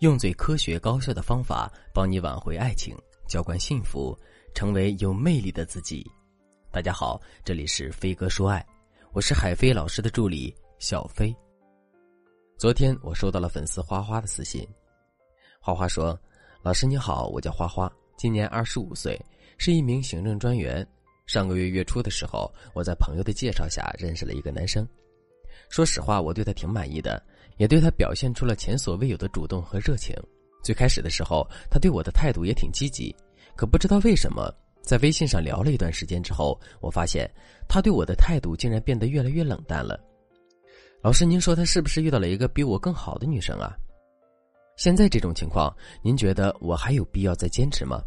用最科学高效的方法帮你挽回爱情，浇灌幸福，成为有魅力的自己。大家好，这里是飞哥说爱，我是海飞老师的助理小飞。昨天我收到了粉丝花花的私信，花花说：“老师你好，我叫花花，今年二十五岁，是一名行政专员。上个月月初的时候，我在朋友的介绍下认识了一个男生。说实话，我对他挺满意的。”也对他表现出了前所未有的主动和热情。最开始的时候，他对我的态度也挺积极。可不知道为什么，在微信上聊了一段时间之后，我发现他对我的态度竟然变得越来越冷淡了。老师，您说他是不是遇到了一个比我更好的女生啊？现在这种情况，您觉得我还有必要再坚持吗？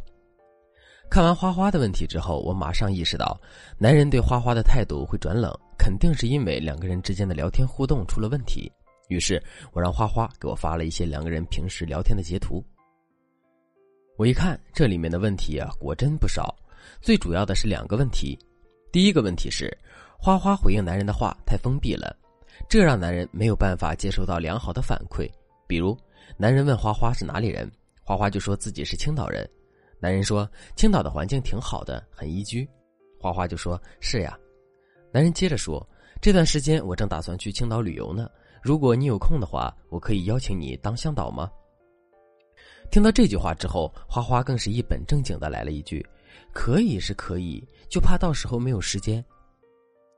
看完花花的问题之后，我马上意识到，男人对花花的态度会转冷，肯定是因为两个人之间的聊天互动出了问题。于是我让花花给我发了一些两个人平时聊天的截图。我一看这里面的问题啊，果真不少。最主要的是两个问题。第一个问题是，花花回应男人的话太封闭了，这让男人没有办法接收到良好的反馈。比如，男人问花花是哪里人，花花就说自己是青岛人。男人说青岛的环境挺好的，很宜居。花花就说是呀。男人接着说，这段时间我正打算去青岛旅游呢。如果你有空的话，我可以邀请你当向导吗？听到这句话之后，花花更是一本正经的来了一句：“可以是可以，就怕到时候没有时间。”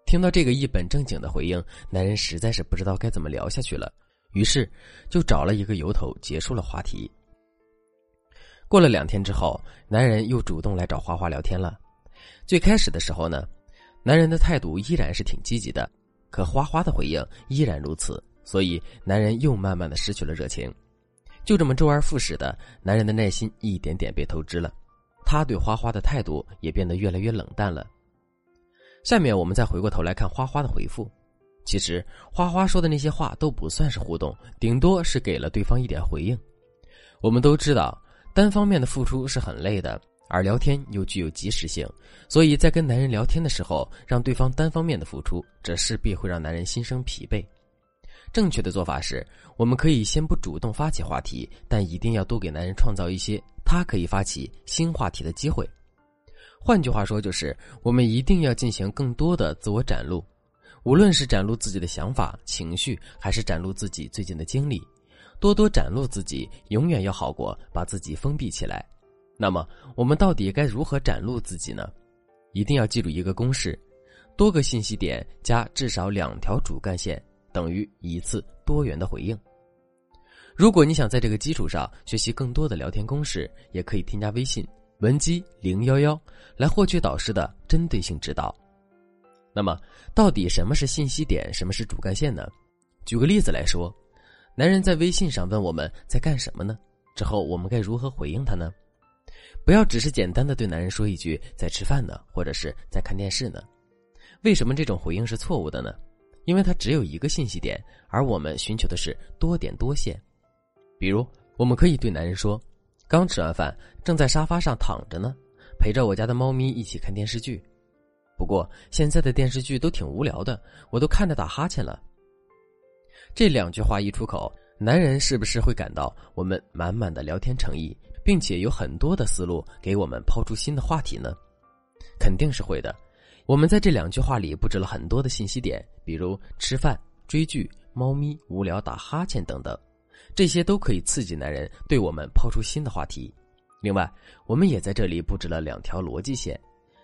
听到这个一本正经的回应，男人实在是不知道该怎么聊下去了，于是就找了一个由头结束了话题。过了两天之后，男人又主动来找花花聊天了。最开始的时候呢，男人的态度依然是挺积极的，可花花的回应依然如此。所以，男人又慢慢的失去了热情，就这么周而复始的，男人的耐心一点点被透支了，他对花花的态度也变得越来越冷淡了。下面我们再回过头来看花花的回复，其实花花说的那些话都不算是互动，顶多是给了对方一点回应。我们都知道，单方面的付出是很累的，而聊天又具有即时性，所以在跟男人聊天的时候，让对方单方面的付出，这势必会让男人心生疲惫。正确的做法是，我们可以先不主动发起话题，但一定要多给男人创造一些他可以发起新话题的机会。换句话说，就是我们一定要进行更多的自我展露，无论是展露自己的想法、情绪，还是展露自己最近的经历，多多展露自己，永远要好过把自己封闭起来。那么，我们到底该如何展露自己呢？一定要记住一个公式：多个信息点加至少两条主干线。等于一次多元的回应。如果你想在这个基础上学习更多的聊天公式，也可以添加微信文姬零幺幺来获取导师的针对性指导。那么，到底什么是信息点，什么是主干线呢？举个例子来说，男人在微信上问我们在干什么呢？之后我们该如何回应他呢？不要只是简单的对男人说一句在吃饭呢，或者是在看电视呢。为什么这种回应是错误的呢？因为它只有一个信息点，而我们寻求的是多点多线。比如，我们可以对男人说：“刚吃完饭，正在沙发上躺着呢，陪着我家的猫咪一起看电视剧。不过现在的电视剧都挺无聊的，我都看着打哈欠了。”这两句话一出口，男人是不是会感到我们满满的聊天诚意，并且有很多的思路给我们抛出新的话题呢？肯定是会的。我们在这两句话里布置了很多的信息点，比如吃饭、追剧、猫咪、无聊、打哈欠等等，这些都可以刺激男人对我们抛出新的话题。另外，我们也在这里布置了两条逻辑线。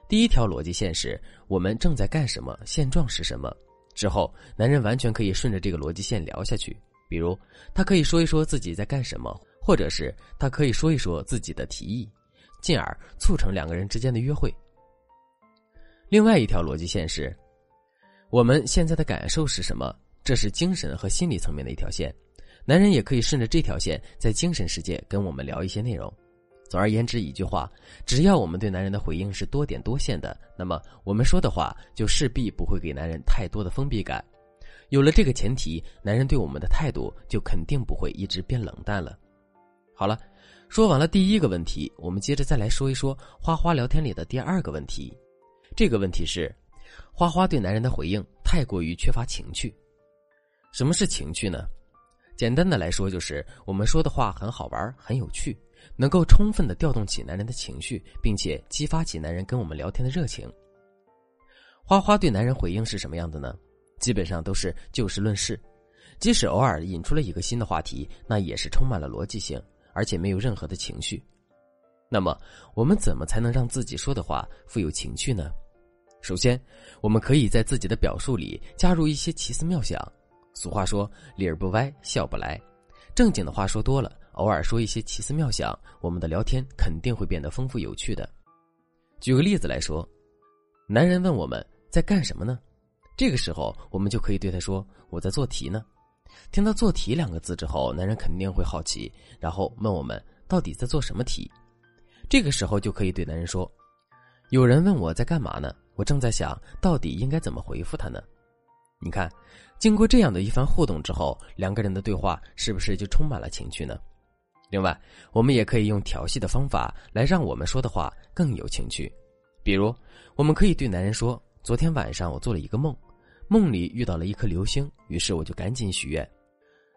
第一条逻辑线是我们正在干什么，现状是什么。之后，男人完全可以顺着这个逻辑线聊下去，比如他可以说一说自己在干什么，或者是他可以说一说自己的提议，进而促成两个人之间的约会。另外一条逻辑线是，我们现在的感受是什么？这是精神和心理层面的一条线。男人也可以顺着这条线，在精神世界跟我们聊一些内容。总而言之，一句话，只要我们对男人的回应是多点多线的，那么我们说的话就势必不会给男人太多的封闭感。有了这个前提，男人对我们的态度就肯定不会一直变冷淡了。好了，说完了第一个问题，我们接着再来说一说花花聊天里的第二个问题。这个问题是，花花对男人的回应太过于缺乏情趣。什么是情趣呢？简单的来说，就是我们说的话很好玩、很有趣，能够充分的调动起男人的情绪，并且激发起男人跟我们聊天的热情。花花对男人回应是什么样的呢？基本上都是就事论事，即使偶尔引出了一个新的话题，那也是充满了逻辑性，而且没有任何的情绪。那么，我们怎么才能让自己说的话富有情趣呢？首先，我们可以在自己的表述里加入一些奇思妙想。俗话说：“理儿不歪，笑不来。”正经的话说多了，偶尔说一些奇思妙想，我们的聊天肯定会变得丰富有趣的。举个例子来说，男人问我们在干什么呢？这个时候，我们就可以对他说：“我在做题呢。”听到“做题”两个字之后，男人肯定会好奇，然后问我们到底在做什么题。这个时候就可以对男人说：“有人问我在干嘛呢？我正在想到底应该怎么回复他呢？”你看，经过这样的一番互动之后，两个人的对话是不是就充满了情趣呢？另外，我们也可以用调戏的方法来让我们说的话更有情趣。比如，我们可以对男人说：“昨天晚上我做了一个梦，梦里遇到了一颗流星，于是我就赶紧许愿，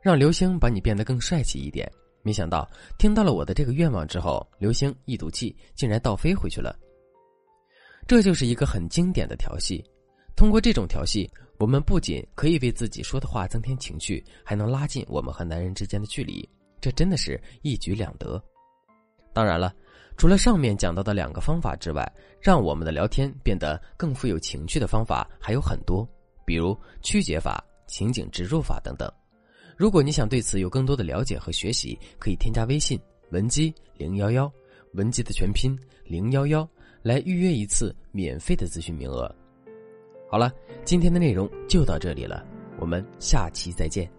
让流星把你变得更帅气一点。没想到听到了我的这个愿望之后，流星一赌气，竟然倒飞回去了。这就是一个很经典的调戏。通过这种调戏。”我们不仅可以为自己说的话增添情趣，还能拉近我们和男人之间的距离，这真的是一举两得。当然了，除了上面讲到的两个方法之外，让我们的聊天变得更富有情趣的方法还有很多，比如曲解法、情景植入法等等。如果你想对此有更多的了解和学习，可以添加微信文姬零幺幺，文姬的全拼零幺幺，来预约一次免费的咨询名额。好了，今天的内容就到这里了，我们下期再见。